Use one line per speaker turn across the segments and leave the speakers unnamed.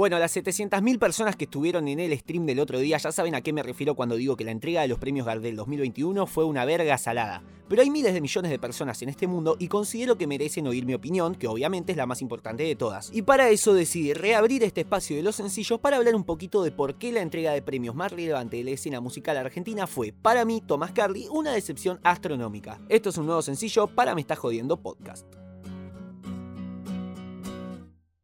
Bueno, las 700.000 personas que estuvieron en el stream del otro día ya saben a qué me refiero cuando digo que la entrega de los premios Gardel 2021 fue una verga salada. Pero hay miles de millones de personas en este mundo y considero que merecen oír mi opinión, que obviamente es la más importante de todas. Y para eso decidí reabrir este espacio de los sencillos para hablar un poquito de por qué la entrega de premios más relevante de la escena musical argentina fue, para mí, Thomas Carly, una decepción astronómica. Esto es un nuevo sencillo para Me Está Jodiendo Podcast.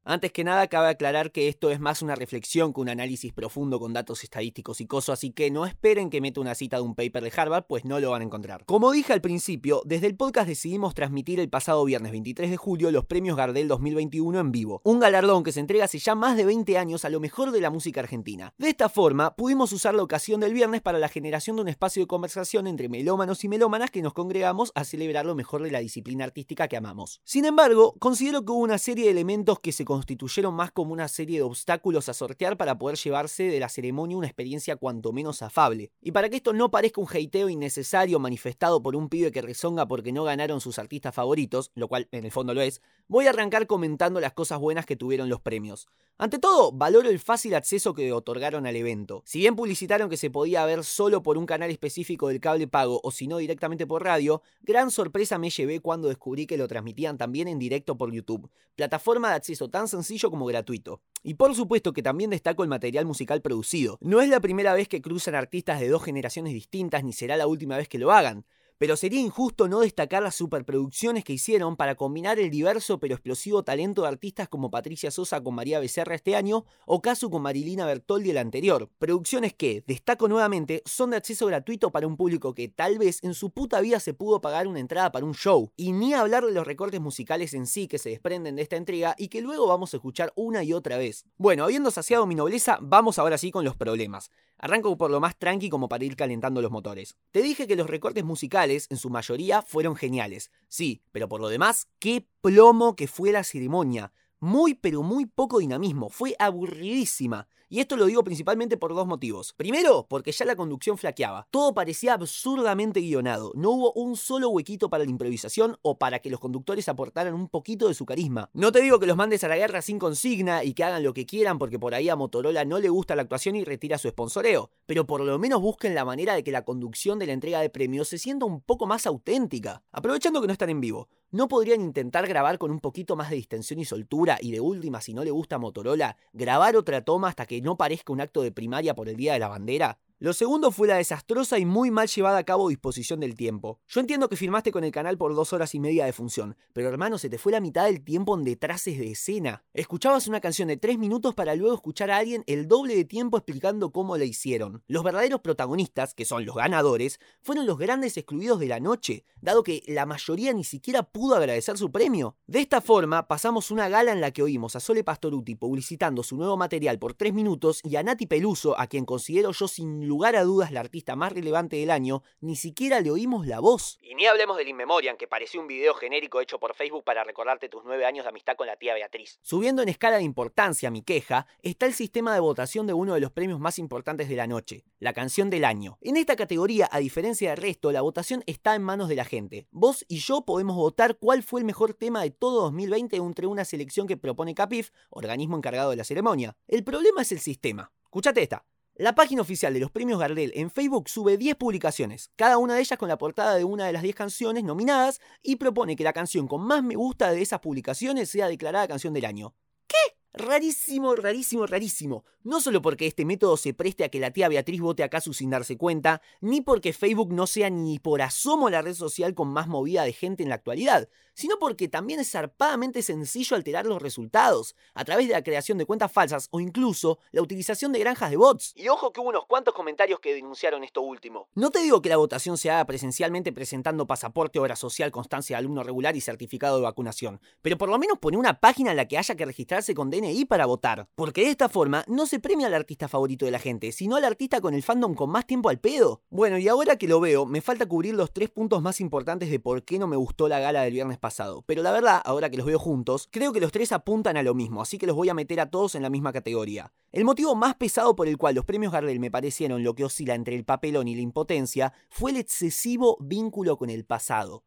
Antes que nada, cabe aclarar que esto es más una reflexión que un análisis profundo con datos estadísticos y cosas, así que no esperen que meta una cita de un paper de Harvard, pues no lo van a encontrar. Como dije al principio, desde el podcast decidimos transmitir el pasado viernes 23 de julio los premios Gardel 2021 en vivo, un galardón que se entrega hace ya más de 20 años a lo mejor de la música argentina. De esta forma, pudimos usar la ocasión del viernes para la generación de un espacio de conversación entre melómanos y melómanas que nos congregamos a celebrar lo mejor de la disciplina artística que amamos. Sin embargo, considero que hubo una serie de elementos que se constituyeron más como una serie de obstáculos a sortear para poder llevarse de la ceremonia una experiencia cuanto menos afable. Y para que esto no parezca un hateo innecesario manifestado por un pibe que rezonga porque no ganaron sus artistas favoritos, lo cual en el fondo lo es, voy a arrancar comentando las cosas buenas que tuvieron los premios. Ante todo, valoro el fácil acceso que otorgaron al evento. Si bien publicitaron que se podía ver solo por un canal específico del cable pago o si no directamente por radio, gran sorpresa me llevé cuando descubrí que lo transmitían también en directo por YouTube, plataforma de acceso tan sencillo como gratuito. Y por supuesto que también destaco el material musical producido. No es la primera vez que cruzan artistas de dos generaciones distintas ni será la última vez que lo hagan pero sería injusto no destacar las superproducciones que hicieron para combinar el diverso pero explosivo talento de artistas como Patricia Sosa con María Becerra este año o Casu con Marilina Bertoldi el anterior. Producciones que, destaco nuevamente, son de acceso gratuito para un público que tal vez en su puta vida se pudo pagar una entrada para un show. Y ni hablar de los recortes musicales en sí que se desprenden de esta entrega y que luego vamos a escuchar una y otra vez. Bueno, habiendo saciado mi nobleza, vamos ahora sí con los problemas. Arranco por lo más tranqui como para ir calentando los motores. Te dije que los recortes musicales, en su mayoría, fueron geniales. Sí, pero por lo demás, qué plomo que fue la ceremonia. Muy pero muy poco dinamismo, fue aburridísima. Y esto lo digo principalmente por dos motivos. Primero, porque ya la conducción flaqueaba. Todo parecía absurdamente guionado. No hubo un solo huequito para la improvisación o para que los conductores aportaran un poquito de su carisma. No te digo que los mandes a la guerra sin consigna y que hagan lo que quieran porque por ahí a Motorola no le gusta la actuación y retira su sponsoreo. Pero por lo menos busquen la manera de que la conducción de la entrega de premios se sienta un poco más auténtica. Aprovechando que no están en vivo, ¿No podrían intentar grabar con un poquito más de distensión y soltura y de última, si no le gusta Motorola, grabar otra toma hasta que no parezca un acto de primaria por el Día de la Bandera? Lo segundo fue la desastrosa y muy mal llevada a cabo disposición del tiempo. Yo entiendo que firmaste con el canal por dos horas y media de función, pero hermano, se te fue la mitad del tiempo en detraces de escena. Escuchabas una canción de tres minutos para luego escuchar a alguien el doble de tiempo explicando cómo la hicieron. Los verdaderos protagonistas, que son los ganadores, fueron los grandes excluidos de la noche, dado que la mayoría ni siquiera pudo agradecer su premio. De esta forma, pasamos una gala en la que oímos a Sole Pastoruti publicitando su nuevo material por tres minutos y a Nati Peluso, a quien considero yo sin lugar a dudas la artista más relevante del año, ni siquiera le oímos la voz. Y ni hablemos del Inmemorian, que pareció un video genérico hecho por Facebook para recordarte tus nueve años de amistad con la tía Beatriz. Subiendo en escala de importancia mi queja, está el sistema de votación de uno de los premios más importantes de la noche, la canción del año. En esta categoría, a diferencia del resto, la votación está en manos de la gente. Vos y yo podemos votar cuál fue el mejor tema de todo 2020 entre una selección que propone Capif, organismo encargado de la ceremonia. El problema es el sistema. Escuchate esta. La página oficial de los premios Gardel en Facebook sube 10 publicaciones, cada una de ellas con la portada de una de las 10 canciones nominadas y propone que la canción con más me gusta de esas publicaciones sea declarada canción del año. ¿Qué? Rarísimo, rarísimo, rarísimo. No solo porque este método se preste a que la tía Beatriz vote a Casu sin darse cuenta, ni porque Facebook no sea ni por asomo la red social con más movida de gente en la actualidad, sino porque también es zarpadamente sencillo alterar los resultados, a través de la creación de cuentas falsas o incluso la utilización de granjas de bots. Y ojo que hubo unos cuantos comentarios que denunciaron esto último. No te digo que la votación se haga presencialmente presentando pasaporte, obra social, constancia de alumno regular y certificado de vacunación, pero por lo menos pone una página en la que haya que registrarse con Para votar, porque de esta forma no se premia al artista favorito de la gente, sino al artista con el fandom con más tiempo al pedo. Bueno, y ahora que lo veo, me falta cubrir los tres puntos más importantes de por qué no me gustó la gala del viernes pasado. Pero la verdad, ahora que los veo juntos, creo que los tres apuntan a lo mismo, así que los voy a meter a todos en la misma categoría. El motivo más pesado por el cual los premios Gardel me parecieron lo que oscila entre el papelón y la impotencia fue el excesivo vínculo con el pasado.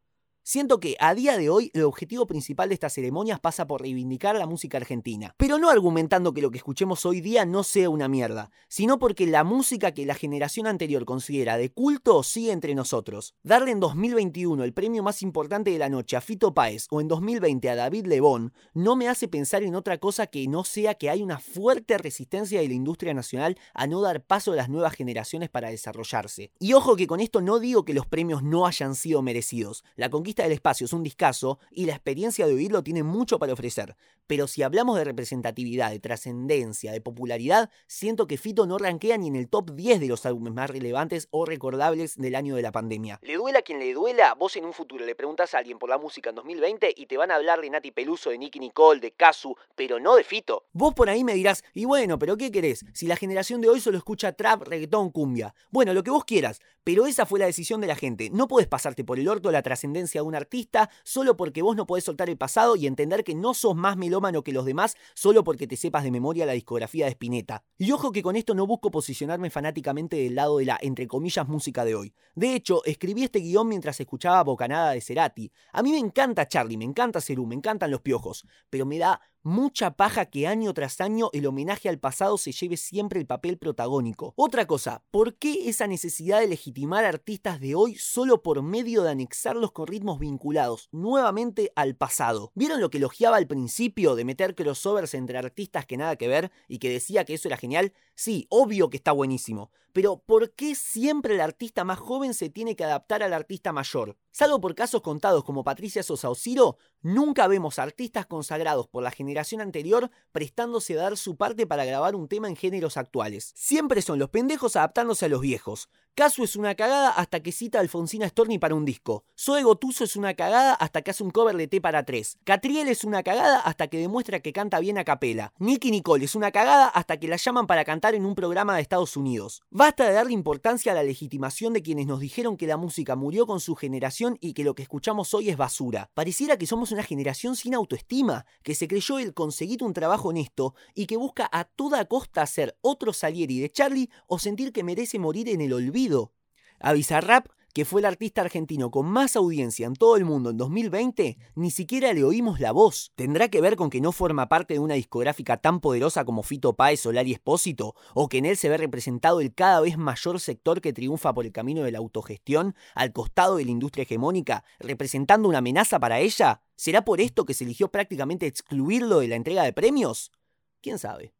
Siento que a día de hoy el objetivo principal de estas ceremonias pasa por reivindicar la música argentina, pero no argumentando que lo que escuchemos hoy día no sea una mierda, sino porque la música que la generación anterior considera de culto sigue entre nosotros. Darle en 2021 el premio más importante de la noche a Fito Páez o en 2020 a David Lebón no me hace pensar en otra cosa que no sea que hay una fuerte resistencia de la industria nacional a no dar paso a las nuevas generaciones para desarrollarse. Y ojo que con esto no digo que los premios no hayan sido merecidos. La conquista del espacio es un discazo y la experiencia de oírlo tiene mucho para ofrecer. Pero si hablamos de representatividad, de trascendencia, de popularidad, siento que Fito no rankea ni en el top 10 de los álbumes más relevantes o recordables del año de la pandemia. Le duela a quien le duela, vos en un futuro le preguntas a alguien por la música en 2020 y te van a hablar de Nati Peluso, de Nicky Nicole, de Kazu, pero no de Fito. Vos por ahí me dirás, y bueno, pero ¿qué querés? Si la generación de hoy solo escucha trap, reggaetón, cumbia. Bueno, lo que vos quieras, pero esa fue la decisión de la gente. No podés pasarte por el orto la trascendencia de un artista solo porque vos no podés soltar el pasado y entender que no sos más melómano que los demás solo porque te sepas de memoria la discografía de Spinetta. Y ojo que con esto no busco posicionarme fanáticamente del lado de la, entre comillas, música de hoy. De hecho, escribí este guion mientras escuchaba Bocanada de Cerati. A mí me encanta Charlie, me encanta Cerú, me encantan los piojos, pero me da mucha paja que año tras año el homenaje al pasado se lleve siempre el papel protagónico. Otra cosa, ¿por qué esa necesidad de legitimar artistas de hoy solo por medio de anexarlos con ritmos vinculados nuevamente al pasado? ¿Vieron lo que elogiaba al principio de meter crossovers entre artistas que nada que ver y que decía que eso era genial? Sí, obvio que está buenísimo, pero ¿por qué siempre el artista más joven se tiene que adaptar al artista mayor? Salvo por casos contados como Patricia Sosa o Ciro, nunca vemos artistas consagrados por la generación anterior prestándose a dar su parte para grabar un tema en géneros actuales. Siempre son los pendejos adaptándose a los viejos. Casu es una cagada hasta que cita a Alfonsina Storni para un disco. Zoe Gotuso es una cagada hasta que hace un cover de T para 3. Catriel es una cagada hasta que demuestra que canta bien a capela. Nicky Nicole es una cagada hasta que la llaman para cantar en un programa de Estados Unidos. Basta de darle importancia a la legitimación de quienes nos dijeron que la música murió con su generación y que lo que escuchamos hoy es basura. Pareciera que somos una generación sin autoestima, que se creyó el conseguir un trabajo honesto y que busca a toda costa ser otro Salieri de Charlie o sentir que merece morir en el olvido. A Bizarrap que fue el artista argentino con más audiencia en todo el mundo en 2020, ni siquiera le oímos la voz. ¿Tendrá que ver con que no forma parte de una discográfica tan poderosa como Fito Páez o Lali Espósito? ¿O que en él se ve representado el cada vez mayor sector que triunfa por el camino de la autogestión, al costado de la industria hegemónica, representando una amenaza para ella? ¿Será por esto que se eligió prácticamente excluirlo de la entrega de premios? ¿Quién sabe?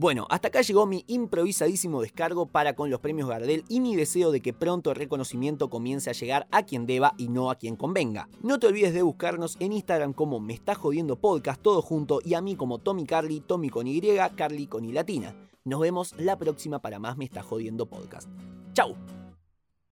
Bueno, hasta acá llegó mi improvisadísimo descargo para con los premios Gardel y mi deseo de que pronto el reconocimiento comience a llegar a quien deba y no a quien convenga. No te olvides de buscarnos en Instagram como Me Está Jodiendo Podcast todo junto y a mí como Tommy Carly, Tommy con Y, Carly con Y latina. Nos vemos la próxima para más Me Está Jodiendo Podcast. ¡Chao!